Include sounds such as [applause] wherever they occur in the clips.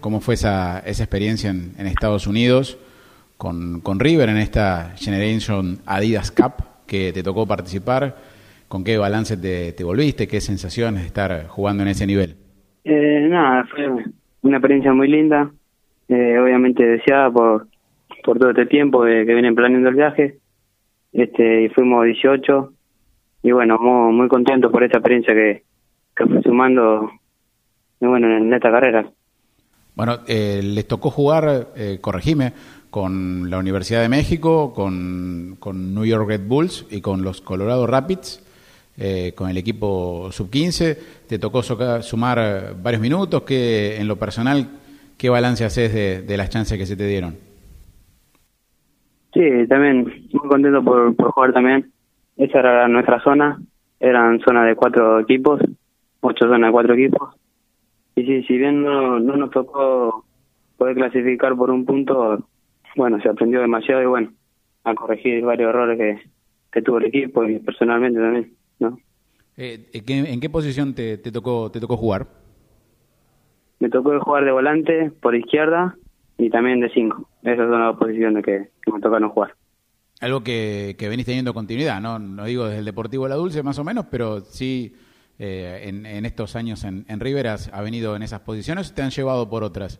cómo fue esa, esa experiencia en, Estados Unidos con, con, River en esta Generation Adidas Cup que te tocó participar. ¿Con qué balance te, te volviste? ¿Qué sensaciones estar jugando en ese nivel? Eh, nada, fue una experiencia muy linda, eh, obviamente deseada por, por todo este tiempo que, vienen planeando el viaje. Este, y fuimos 18 y bueno, muy, muy contentos por esta experiencia que, que fue sumando bueno, en esta carrera. Bueno, eh, les tocó jugar, eh, corregime, con la Universidad de México, con, con New York Red Bulls y con los Colorado Rapids, eh, con el equipo sub-15. Te tocó sumar varios minutos. que en lo personal, qué balance haces de, las chances que se te dieron? Sí, también muy contento por, por jugar también. Esa era nuestra zona. Eran zonas de cuatro equipos, ocho zonas de cuatro equipos y sí, si bien no, no nos tocó poder clasificar por un punto, bueno, se aprendió demasiado y bueno, a corregir varios errores que, que tuvo el equipo y personalmente también, ¿no? Eh, ¿En qué posición te, te, tocó te tocó jugar? Me tocó jugar de volante por izquierda y también de cinco. Esas son las posiciones que, que me tocaron jugar. Algo que, que venís teniendo continuidad, ¿no? No digo desde el Deportivo La Dulce más o menos, pero sí eh, en, estos años en, en River ha venido en esas posiciones o te han llevado por otras?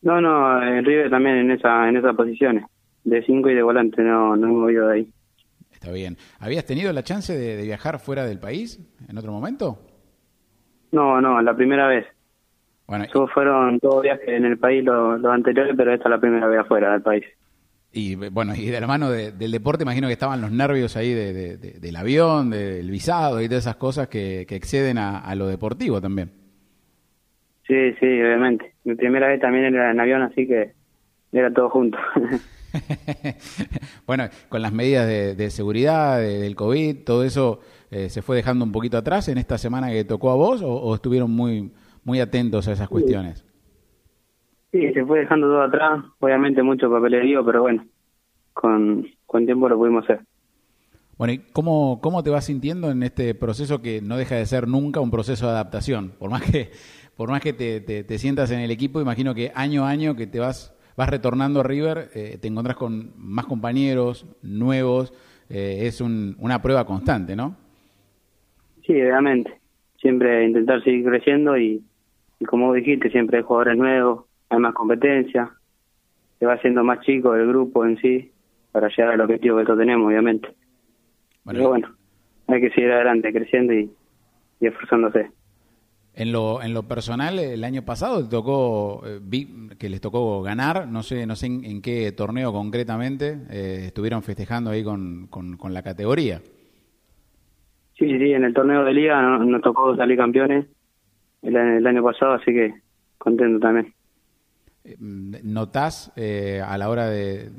No, no, en River también en esa en esas posiciones, de cinco y de volante, no, no he movido de ahí. Está bien. ¿Habías tenido la chance de, viajar fuera del país en otro momento? No, no, la primera vez. Bueno, Todos fueron todos viajes en el país los, los anteriores, pero esta es la primera vez afuera del país. Y bueno, y de la mano del deporte, imagino que estaban los nervios ahí de, del avión, del visado y todas esas cosas que, exceden a, lo deportivo también. Sí, sí, obviamente. Mi primera vez también era en avión, así que era todo junto. [laughs] bueno, con las medidas de, seguridad, del COVID, todo eso eh, se fue dejando un poquito atrás en esta semana que tocó a vos o, estuvieron muy, muy atentos a esas cuestiones. Sí, se fue dejando todo atrás, obviamente mucho papelerío, pero bueno, con, con tiempo lo pudimos hacer. Bueno, ¿y cómo, cómo te vas sintiendo en este proceso que no deja de ser nunca un proceso de adaptación? Por más que, por más que te, te, sientas en el equipo, imagino que año a año que te vas, vas retornando a River, eh, te encontrás con más compañeros nuevos, eh, es un, una prueba constante, ¿no? Sí, obviamente. Siempre intentar seguir creciendo y, y como dijiste, siempre hay jugadores nuevos, hay más competencia, se va haciendo más chico el grupo en sí para llegar al objetivo que nosotros tenemos, obviamente. Bueno, Pero bueno, hay que seguir adelante, creciendo y, esforzándose. En lo, en lo personal, el año pasado tocó, eh, vi que les tocó ganar, no sé, no sé en, qué torneo concretamente, eh, estuvieron festejando ahí con, con, la categoría. Sí, sí, en el torneo de liga nos, tocó salir campeones el año pasado, así que contento también. ¿Notás eh, a la hora de,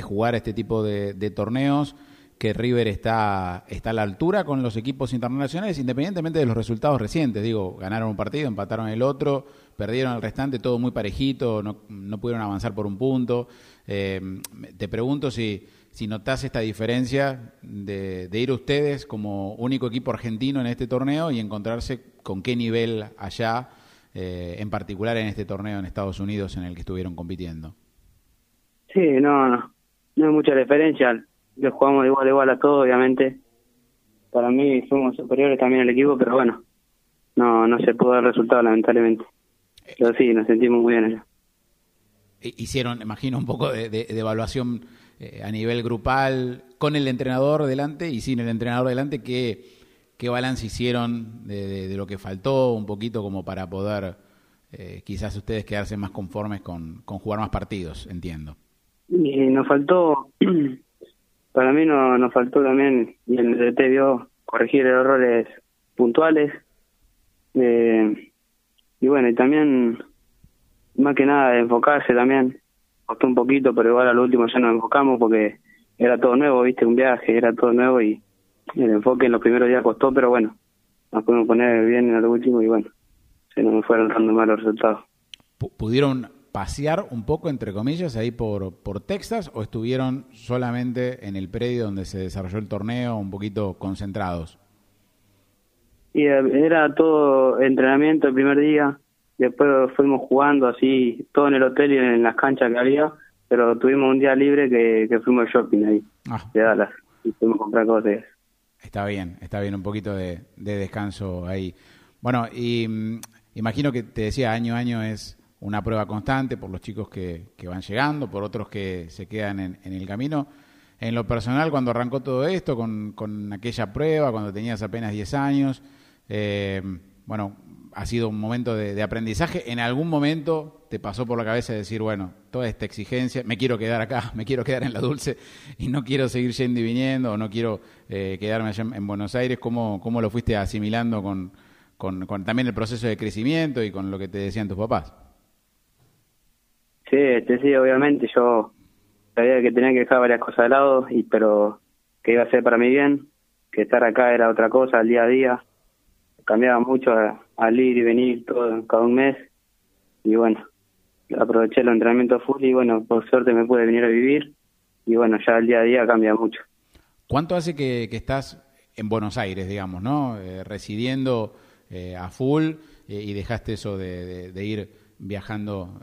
jugar este tipo de, torneos que River está, está a la altura con los equipos internacionales, independientemente de los resultados recientes? Digo, ganaron un partido, empataron el otro, perdieron el restante, todo muy parejito, no, no pudieron avanzar por un punto. Eh, te pregunto si, si notás esta diferencia de ir ustedes como único equipo argentino en este torneo y encontrarse con qué nivel allá eh, en particular en este torneo en Estados Unidos en el que estuvieron compitiendo? Sí, no, no, no hay mucha diferencia. Le jugamos de igual a igual a todos, obviamente. Para mí fuimos superiores también al equipo, pero bueno, no no se pudo dar resultado lamentablemente. Pero sí, nos sentimos muy bien allá. Hicieron, imagino, un poco de, evaluación eh, a nivel grupal con el entrenador delante y sin el entrenador delante que ¿Qué balance hicieron de, lo que faltó un poquito como para poder eh, quizás ustedes quedarse más conformes con, jugar más partidos, entiendo? Y nos faltó, [clears throat] para mí no, nos faltó también, y el DT vio corregir errores puntuales. Eh, y bueno, y también, más que nada, enfocarse también. Costó un poquito, pero igual al último ya nos enfocamos porque era todo nuevo, viste, un viaje, era todo nuevo y el enfoque en los primeros días costó, pero bueno, nos pudimos poner bien en el último y bueno, se nos fueron dando malos resultados. ¿Pudieron pasear un poco, entre comillas, ahí por, por Texas o estuvieron solamente en el predio donde se desarrolló el torneo, un poquito concentrados? Y eh, era todo entrenamiento el primer día, después fuimos jugando así, todo en el hotel y en las canchas que había, pero tuvimos un día libre que, que fuimos shopping ahí, ah. de Dallas, y fuimos a comprar cosas. Está bien, está bien, un poquito de, descanso ahí. Bueno, y mm, imagino que te decía, año a año es una prueba constante por los chicos que, que van llegando, por otros que se quedan en, en, el camino. En lo personal, cuando arrancó todo esto, con, con aquella prueba, cuando tenías apenas 10 años, eh, bueno, ha sido un momento de, aprendizaje. ¿En algún momento te pasó por la cabeza decir, bueno, toda esta exigencia, me quiero quedar acá, [laughs] me quiero quedar en la dulce y no quiero seguir yendo y viniendo o no quiero eh, quedarme allá en, Buenos Aires? ¿Cómo, ¿Cómo lo fuiste asimilando con, con, también el proceso de crecimiento y con lo que te decían tus papás? Sí, este, sí, obviamente yo sabía que tenía que dejar varias cosas de lado, y, pero que iba a ser para mi bien, que estar acá era otra cosa, al día a día cambiaba mucho al ir y venir todo cada un mes. Y bueno aproveché el entrenamiento full y bueno por suerte me pude venir a vivir. Y bueno ya el día a día cambia mucho. ¿cuánto hace que, estás en Buenos Aires digamos no eh, residiendo eh, a full eh, y dejaste eso de, ir viajando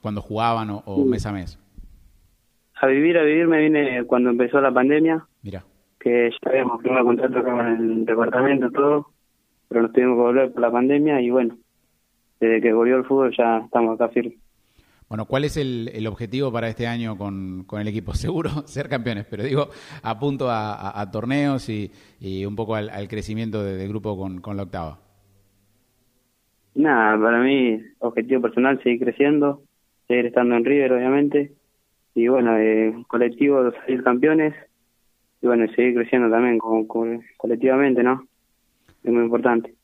cuando jugaban o, mes a mes. A vivir a vivir me vine cuando empezó la pandemia. Mira que ya habíamos firmado contrato con el departamento todo pero nos tuvimos que volver por la pandemia y bueno, desde que volvió el fútbol ya estamos acá firmes. Bueno, ¿cuál es el, el objetivo para este año con, con, el equipo? [laughs] Seguro ser campeones, pero digo, apunto a, a, torneos y, y, un poco al, crecimiento del grupo con, con la octava. Nada, para mí, objetivo personal, seguir creciendo, seguir estando en River, obviamente, y bueno, eh, colectivo, salir campeones, y bueno, seguir creciendo también como colectivamente, ¿no? Es muy importante.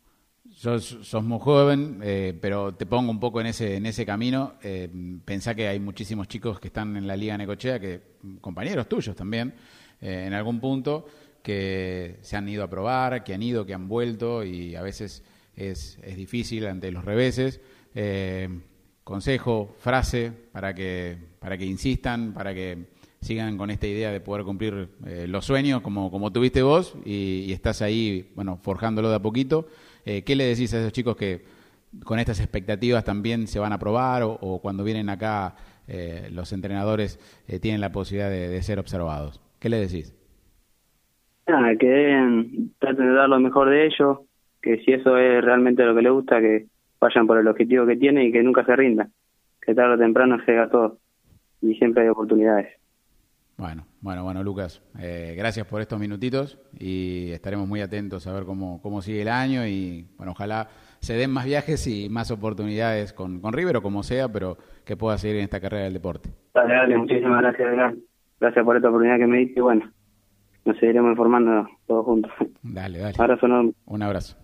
Sos, muy joven, eh, pero te pongo un poco en ese, en ese camino. Eh, pensá que hay muchísimos chicos que están en la Liga Necochea, que compañeros tuyos también, eh, en algún punto, que se han ido a probar, que han ido, que han vuelto, y a veces es, es difícil ante los reveses. Eh, consejo, frase, para que, para que insistan, para que sigan con esta idea de poder cumplir eh, los sueños como, como tuviste vos y, estás ahí, bueno, forjándolo de a poquito. Eh, ¿Qué le decís a esos chicos que con estas expectativas también se van a probar o, cuando vienen acá eh, los entrenadores tienen la posibilidad de, ser observados? ¿Qué le decís? Que traten de dar lo mejor de ellos, que si eso es realmente lo que les gusta, que vayan por el objetivo que tienen y que nunca se rindan, que tarde o temprano llega todo y siempre hay oportunidades. Bueno, bueno, bueno, Lucas, eh, gracias por estos minutitos y estaremos muy atentos a ver cómo, cómo sigue el año y, bueno, ojalá se den más viajes y más oportunidades con, con River o como sea, pero que pueda seguir en esta carrera del deporte. Dale, dale, muchísimas gracias, Gracias por esta oportunidad que me diste y bueno, nos seguiremos informando todos juntos. Dale, dale. Abrazo Un abrazo.